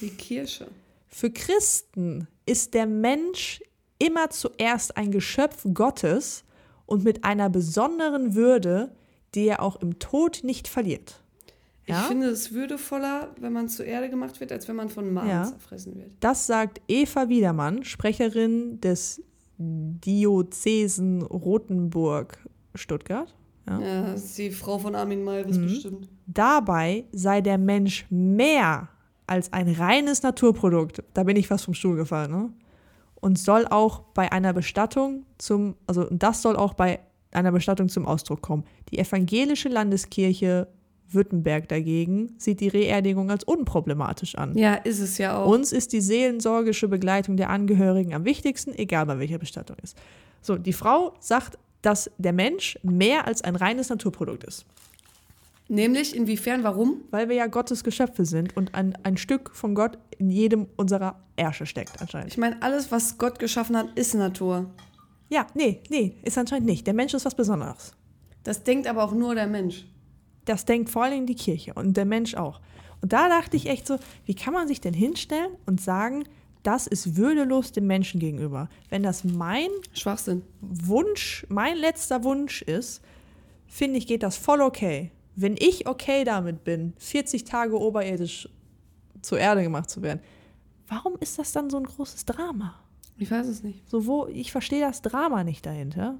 Die Kirche. Für Christen ist der Mensch immer zuerst ein Geschöpf Gottes und mit einer besonderen Würde, die er auch im Tod nicht verliert. Ich Ja? finde es würdevoller, wenn man zur Erde gemacht wird, als wenn man von Malen Ja. zerfressen wird. Das sagt Eva Wiedermann, Sprecherin des Diözesen Rothenburg Stuttgart. Ja. Ja, das ist die Frau von Armin Malvis Mhm. bestimmt. Dabei sei der Mensch mehr als ein reines Naturprodukt. Da bin ich fast vom Stuhl gefallen, ne? Und soll auch bei einer Bestattung zum, also das soll auch bei einer Bestattung zum Ausdruck kommen. Die evangelische Landeskirche Württemberg dagegen sieht die Reerdigung als unproblematisch an. Ja, ist es ja auch. Uns ist die seelensorgische Begleitung der Angehörigen am wichtigsten, egal bei welcher Bestattung ist. So, die Frau sagt, dass der Mensch mehr als ein reines Naturprodukt ist, Nämlich, inwiefern, warum? weil wir ja Gottes Geschöpfe sind und ein, ein Stück von Gott in jedem unserer Ärsche steckt anscheinend. Ich meine, alles, was Gott geschaffen hat, ist Natur. Ja, nee, nee, ist anscheinend nicht. Der Mensch ist was Besonderes. Das denkt aber auch nur der Mensch. Das denkt vor allem die Kirche und der Mensch auch. Und da dachte ich echt so, wie kann man sich denn hinstellen und sagen, das ist würdelos dem Menschen gegenüber? Wenn das mein Schwachsinn. Wunsch, mein letzter Wunsch ist, finde ich, geht das voll okay. Wenn ich okay damit bin, 40 Tage oberirdisch zur Erde gemacht zu werden, warum ist das dann so ein großes Drama? Ich weiß es nicht. So wo, ich verstehe das Drama nicht dahinter.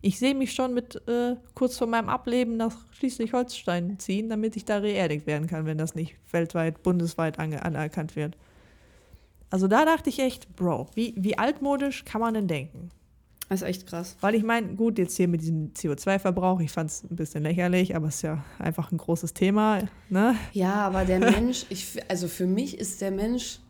Ich sehe mich schon mit äh, kurz vor meinem Ableben nach Schleswig-Holstein ziehen, damit ich da reerdigt werden kann, wenn das nicht weltweit, bundesweit anerkannt wird. Also da dachte ich echt, Bro, wie, wie altmodisch kann man denn denken? Das ist echt krass. Weil ich meine, gut, jetzt hier mit diesem CO2-Verbrauch, ich fand es ein bisschen lächerlich, aber es ist ja einfach ein großes Thema. Ne? Ja, aber der Mensch, ich, also für mich ist der Mensch.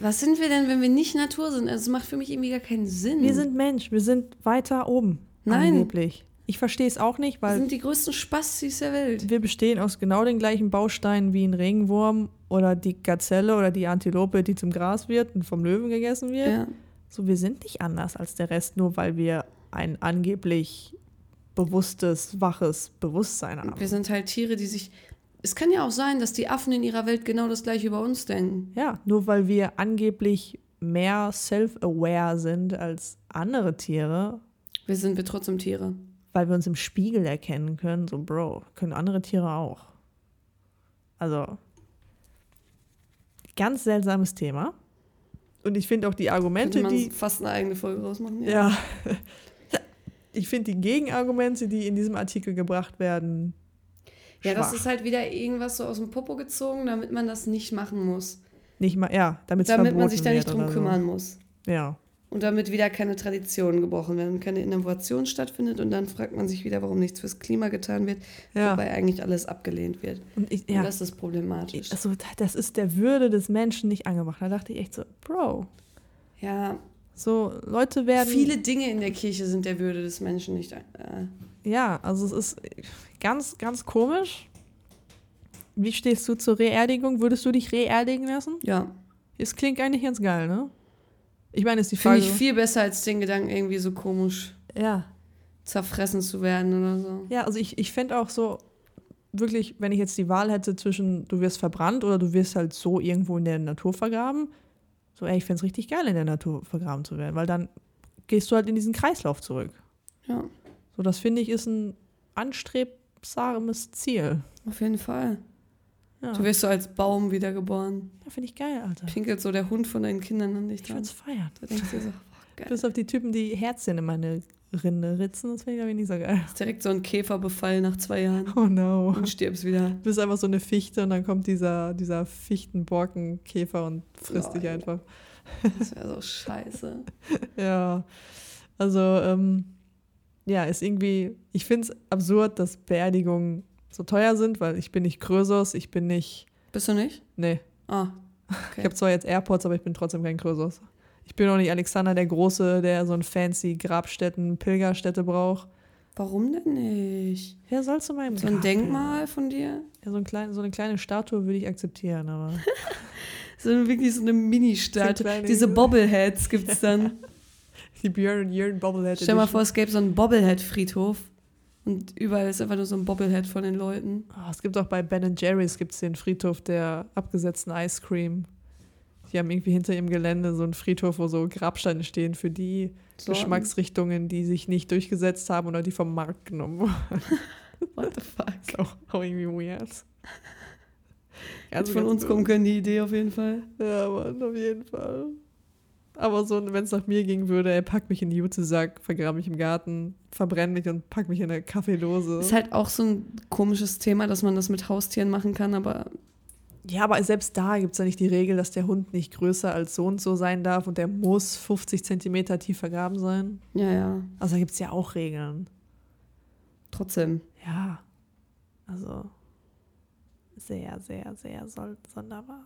Was sind wir denn, wenn wir nicht Natur sind? Also es macht für mich irgendwie gar keinen Sinn. Wir sind Mensch, wir sind weiter oben. Nein. Angeblich. Ich verstehe es auch nicht, wir weil sind die größten Spastis der Welt. wir bestehen aus genau den gleichen Bausteinen wie ein Regenwurm oder die Gazelle oder die Antilope, die zum Gras wird und vom Löwen gegessen wird. Ja. So, wir sind nicht anders als der Rest, nur weil wir ein angeblich bewusstes, waches Bewusstsein haben. Wir sind halt Tiere, die sich. Es kann ja auch sein, dass die Affen in ihrer Welt genau das gleiche über uns denken. Ja, nur weil wir angeblich mehr self-aware sind als andere Tiere, Wir sind wir trotzdem Tiere. weil wir uns im Spiegel erkennen können, so Bro, können andere Tiere auch. Also, ganz seltsames Thema. Und ich finde auch die Könnte Argumente, man die. fast eine eigene Folge rausmachen. Ja. Ich finde die Gegenargumente, die in diesem Artikel gebracht werden. Ja, das schwach. ist halt wieder irgendwas so aus dem Popo gezogen, damit man das nicht machen muss. nicht mal, ja, damit Damit man sich da nicht drum kümmern muss. So. Ja. Und damit wieder keine Traditionen gebrochen werden, keine Innovation stattfindet und dann fragt man sich wieder, warum nichts fürs Klima getan wird, Ja. wobei eigentlich alles abgelehnt wird. Und ich, Und ja. das ist problematisch. Also, das ist der Würde des Menschen nicht angemacht. Da dachte ich echt so, Bro, ja, so Leute werden. viele Dinge in der Kirche sind der Würde des Menschen nicht. Äh, Ja, also es ist ganz, ganz komisch. Wie stehst du zur Reerdigung? Würdest du dich reerdigen lassen? ja, Es klingt eigentlich ganz geil, ne? Ich meine, ist die finde Frage. ich viel besser als den Gedanken, irgendwie so komisch ja. zerfressen zu werden oder so. Ja, also ich, ich fände auch so, wirklich, wenn ich jetzt die Wahl hätte zwischen du wirst verbrannt oder du wirst halt so irgendwo in der Natur vergraben, so, ey, ich fände es richtig geil, in der Natur vergraben zu werden, weil dann gehst du halt in diesen Kreislauf zurück. Ja, So, das finde ich ist ein anstrebsames Ziel. auf jeden Fall. Ja, Du wirst so als Baum wiedergeboren. ja finde ich geil, Alter. Pinkelt so der Hund von deinen Kindern an dich Ich dran. es feiern. Da denkst du dir so, boah, geil. Bis auf die Typen, die Herzchen in meine Rinde ritzen, das finde ich, glaub ich, nicht so geil. ist direkt so ein Käferbefall nach zwei Jahren Oh no. und stirbst wieder. Du bist einfach so eine Fichte und dann kommt dieser, dieser Fichtenborkenkäfer und frisst Oh, dich einfach. Das wäre so scheiße. Ja, also ähm, ja, ist irgendwie, ich finde es absurd, dass Beerdigungen so teuer sind, weil ich bin nicht Krösos, ich bin nicht, Bist du nicht? nee, Ah, ich okay. habe zwar jetzt AirPods, aber ich bin trotzdem kein Krösos. Ich bin auch nicht Alexander der Große, der so ein fancy Grabstätten, Pilgerstätte braucht. Warum denn nicht? Wer soll zu meinem So ein Grab Denkmal von dir? Ja, so, ein klein, so eine kleine Statue würde ich akzeptieren, aber So eine, wirklich so eine Mini-Statue. So Diese Bobbleheads gibt's dann. die Björn und Jörn Bobblehead Stell mal Edition. vor, es gäbe so einen Bobblehead-Friedhof. Und überall ist einfach nur so ein Bobblehead von den Leuten. Oh, es gibt auch bei Ben Jerry's gibt's den Friedhof der abgesetzten Ice Cream. Die haben irgendwie hinter ihrem Gelände so einen Friedhof, wo so Grabsteine stehen für die So, Geschmacksrichtungen, die sich nicht durchgesetzt haben oder die vom Markt genommen wurden. What the fuck? ist auch, auch irgendwie weird. Jetzt von uns kommen können die Idee auf jeden Fall. Ja, Mann, auf jeden Fall. Aber so, wenn es nach mir gehen würde, er packt mich in den Jutesack, vergrabe mich im Garten, verbrennt mich und packt mich in eine Kaffeedose. Ist halt auch so ein komisches Thema, dass man das mit Haustieren machen kann, aber Ja, aber selbst da gibt es ja nicht die Regel, dass der Hund nicht größer als so und so sein darf und der muss 50 Zentimeter tief vergraben sein. ja, ja, Also da gibt es ja auch Regeln. trotzdem. Ja, also sehr, sehr, sehr sonderbar.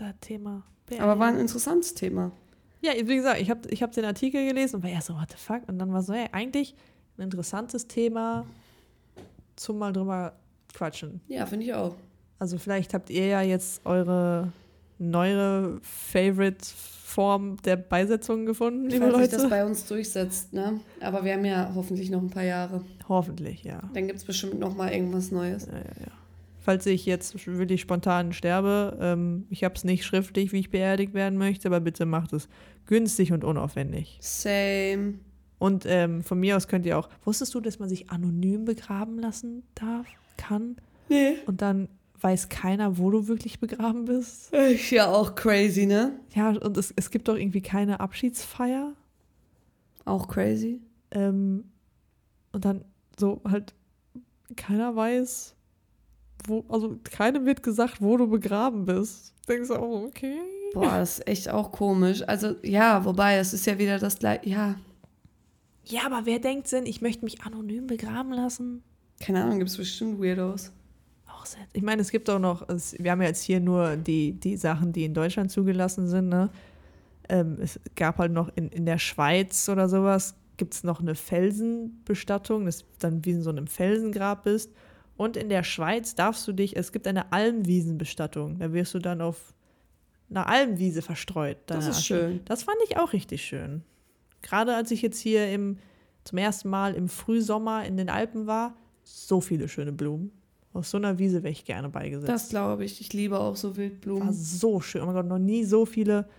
Das Thema. Aber war ein interessantes Thema. Ja, wie gesagt, ich habe ich hab den Artikel gelesen und war ja so, what the fuck? Und dann war so, hey, eigentlich ein interessantes Thema zum mal drüber quatschen. Ja, finde ich auch. Also vielleicht habt ihr ja jetzt eure neuere Favorite-Form der Beisetzung gefunden, liebe Falls sich das Leute. bei uns durchsetzt, ne? Aber wir haben ja hoffentlich noch ein paar Jahre. Hoffentlich, ja. Dann gibt es bestimmt noch mal irgendwas Neues. ja, ja, ja. Falls ich jetzt wirklich spontan sterbe, ähm, ich habe es nicht schriftlich, wie ich beerdigt werden möchte, aber bitte macht es günstig und unaufwendig. Same. Und ähm, von mir aus könnt ihr auch, wusstest du, dass man sich anonym begraben lassen darf, kann? Nee. Und dann weiß keiner, wo du wirklich begraben bist? Ist ja auch crazy, ne? Ja, und es, es gibt doch irgendwie keine Abschiedsfeier. Auch crazy. Ähm, und dann so halt, keiner weiß, wo, also keinem wird gesagt, wo du begraben bist. Denkst du auch, okay. Boah, das ist echt auch komisch. Also, ja, wobei, es ist ja wieder das gleiche. Ja, Ja, aber wer denkt denn, ich möchte mich anonym begraben lassen? keine Ahnung, gibt es bestimmt Weirdos. Auch sehr. Ich meine, es gibt auch noch, es, wir haben ja jetzt hier nur die, die Sachen, die in Deutschland zugelassen sind, ne? Ähm, es gab halt noch in, in der Schweiz oder sowas, gibt es noch eine Felsenbestattung, das ist dann wie in so einem Felsengrab bist. Und in der Schweiz darfst du dich, es gibt eine Almwiesenbestattung, da wirst du dann auf einer Almwiese verstreut. Das ist Asche. schön. Das fand ich auch richtig schön. Gerade als ich jetzt hier im, zum ersten Mal im Frühsommer in den Alpen war, so viele schöne Blumen. Auf so einer Wiese wäre ich gerne beigesetzt. Das glaube ich. Ich liebe auch so war Wildblumen. so schön. Oh mein Gott, noch nie so viele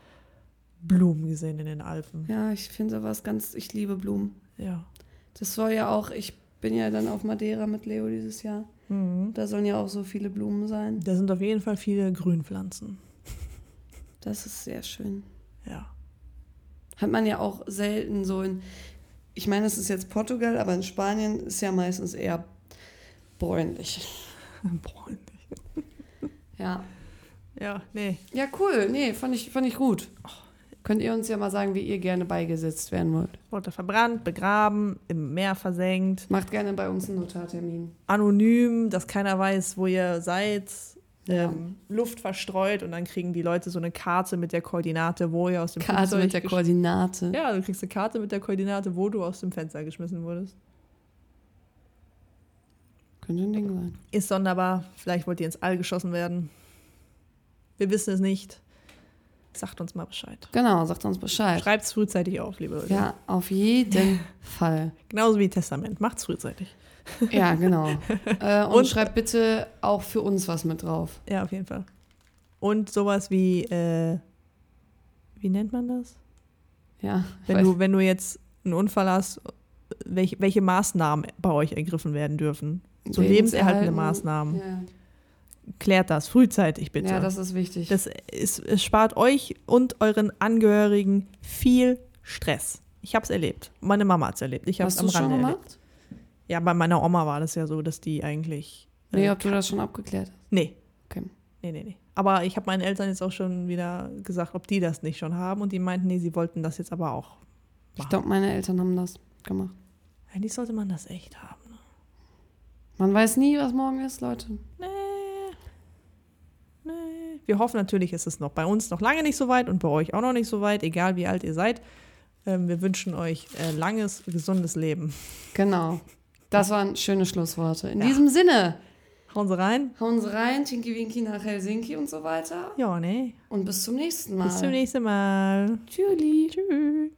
Blumen gesehen in den Alpen. Ja, ich finde sowas ganz, ich liebe Blumen. Ja. Das soll ja auch, ich bin ja dann auf Madeira mit Leo dieses Jahr. Mhm. Da sollen ja auch so viele Blumen sein. Da sind auf jeden Fall viele Grünpflanzen. Das ist sehr schön. Ja. Hat man ja auch selten so in, ich meine, es ist jetzt Portugal, aber in Spanien ist ja meistens eher bräunlich. Bräunlich. Ja. Ja, nee. Ja, cool. Nee, fand ich, fand ich gut. Könnt ihr uns ja mal sagen, wie ihr gerne beigesetzt werden wollt. Wurde verbrannt, begraben, im Meer versenkt, Macht gerne bei uns einen Notartermin. anonym, dass keiner weiß, wo ihr seid. Ja. Ähm, Luft verstreut und dann kriegen die Leute so eine Karte mit der Koordinate, wo ihr aus dem Karte Flugzeug mit der Koordinate. Ja, du kriegst eine Karte mit der Koordinate, wo du aus dem Fenster geschmissen wurdest. Könnte ein Ding sein. Ist sonderbar. Vielleicht wollt ihr ins All geschossen werden. Wir wissen es nicht. Sagt uns mal Bescheid. Genau, sagt uns Bescheid. Schreibt es frühzeitig auf, liebe Leute. Ja, auf jeden Fall. Genauso wie Testament. Macht's frühzeitig. Ja, genau. Äh, und, Und- schreibt bitte auch für uns was mit drauf. Ja, auf jeden Fall. Und sowas wie, äh, wie nennt man das? Ja, Wenn weiß- du, wenn du jetzt einen Unfall hast, welche, welche Maßnahmen bei euch ergriffen werden dürfen? So lebenserhaltende Lebenserhalten- Maßnahmen. Ja. Klärt das frühzeitig bitte. ja, das ist wichtig. Das ist, es spart euch und euren Angehörigen viel Stress. Ich habe es erlebt. Meine Mama hat es erlebt. Ich habe es Hast am du schon Rande erlebt. gemacht? Ja, bei meiner Oma war das ja so, dass die eigentlich. Nee, äh, ob du das schon abgeklärt hast. nee. Okay. Nee, nee, nee. Aber ich habe meinen Eltern jetzt auch schon wieder gesagt, ob die das nicht schon haben. Und die meinten, nee, sie wollten das jetzt aber auch. Ich machen. glaube, meine Eltern haben das gemacht. Eigentlich sollte man das echt haben. Ne? Man weiß nie, was morgen ist, Leute. Nee. Nee. Wir hoffen natürlich, ist es noch bei uns noch lange nicht so weit und bei euch auch noch nicht so weit, egal wie alt ihr seid. Ähm, wir wünschen euch äh, langes, gesundes Leben. Genau. Das waren schöne Schlussworte. In Ja. diesem Sinne, Hauen Sie rein. hauen Sie rein, Tinky Winky nach Helsinki und so weiter. Ja, ne? Und bis zum nächsten Mal. Bis zum nächsten Mal. Tschüssi. Tschüss.